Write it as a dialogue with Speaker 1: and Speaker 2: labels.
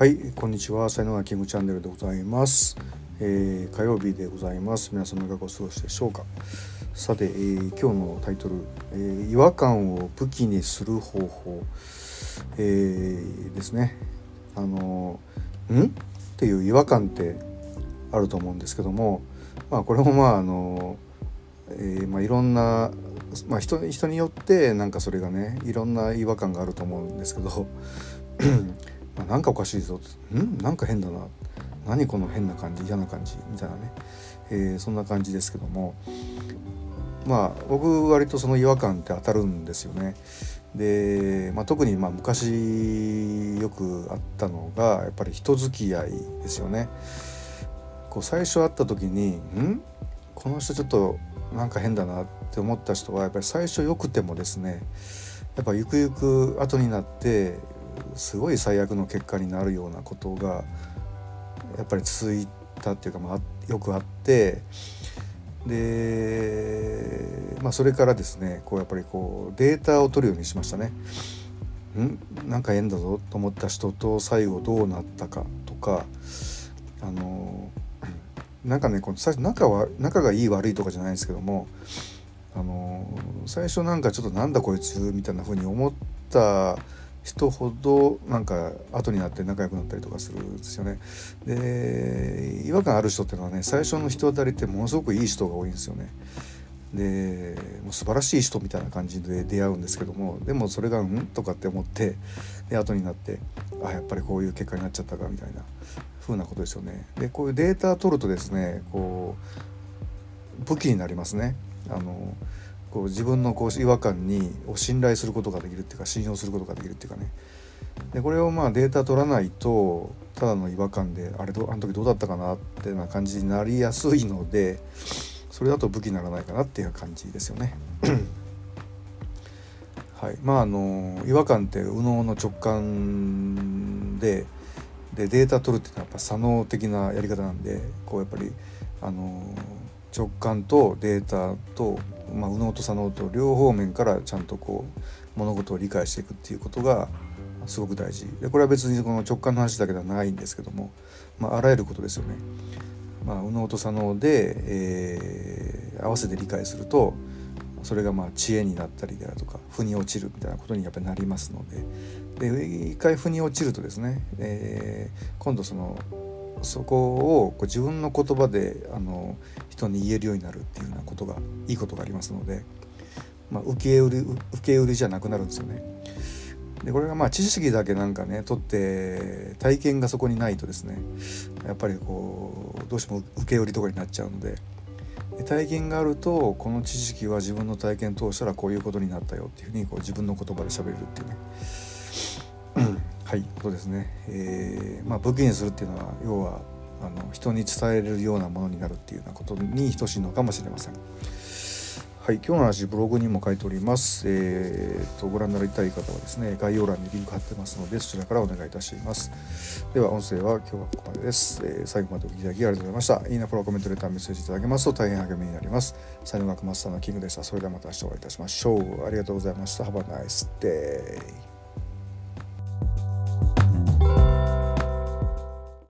Speaker 1: はいこんにちは。才能がキングチャンネルでございます、えー火曜日でございます。皆様いかがお過ごしでしょうか。さて、えー今日のタイトル、えー違和感を武器にする方法」えーですね。あのん？っていう違和感ってあると思うんですけども。まあこれもまああの、えーまあ、いろんな、まあ、人人によってなんかそれがねいろんな違和感があると思うんですけど。なんかおかしいぞん？なんか変だな。何この変な感じ？嫌な感じ？みたいなね、えーそんな感じですけども。まあ僕割とその違和感って当たるんですよね。で、まあ、特にまあ昔よくあったのがやっぱり人付き合いですよね。こう最初会った時に「ん？この人ちょっとなんか変だな」って思った人はやっぱり最初良くてもですねやっぱゆくゆく後になってすごい最悪の結果になるようなことがやっぱり続いたっていうか、まあ、よくあってで、まあ、それからですねこうやっぱりこうデータを取るようにしましたね。ん？なんか変だぞと思った人と最後どうなったかとかあのなんかねこの最初仲は仲がいい悪いとかじゃないんですけどもあの最初なんかちょっとなんだこいつみたいな風に思った人ほどなんか後になって仲良くなったりとかするんですよね。で違和感ある人っていうのはね最初の人当たりってものすごくいい人が多いんですよね。でもう素晴らしい人みたいな感じで出会うんですけどもでもそれが「うん?」とかって思ってで後になってあやっぱりこういう結果になっちゃったかみたいな風なことですよね。でこういうデータ取るとですねこう武器になりますね。あのこう自分のこう違和感にを信頼することができるっていうか信用することができるっていうかねでこれをまあデータ取らないとただの違和感であれどあの時どうだったかなってな感じになりやすいのでそれだと武器にならないかなっていう感じですよね。はい、まああの違和感って右脳の直感ででデータ取るっていうのはやっぱ左脳的なやり方なんでこうやっぱりあの直感とデータと、まあ、右脳と左脳と両方面からちゃんとこう物事を理解していくっていうことがすごく大事でこれは別にこの直感の話だけではないんですけども、まあ、あらゆることですよね。まあ、右脳と左脳で、えー合わせて理解するとそれがまあ知恵になったりであるとか腑に落ちるみたいなことにやっぱりなりますのでで一回腑に落ちるとですね、えー今度そのそこをこう自分の言葉であの人に言えるようになるっていうようなことがいいことがありますので、まあ、受け売り受け売りじゃなくなるんですよね。でこれがまあ知識だけなんかね取って体験がそこにないとですねやっぱりこうどうしても受け売りとかになっちゃうのでで体験があるとこの知識は自分の体験通したらこういうことになったよっていうふうにこう自分の言葉で喋れるっていうね。はいことですね。えーまあ、武器にするっていうのは要はあの人に伝えるようなものになるっていうようなことに等しいのかもしれません。はい、今日の話ブログにも書いております。えー、とご覧になりたい方はですね概要欄にリンク貼ってますのでそちらからお願いいたします。では音声は今日はここまでです。えー最後までお聞きいただきありがとうございました。いいね、フォロー、コメント、レター、メッセージいただけますと大変励みになります。才能学マスターのキングでした。それではまた明日お会いいたしましょう。ありがとうございました。Have a nice day.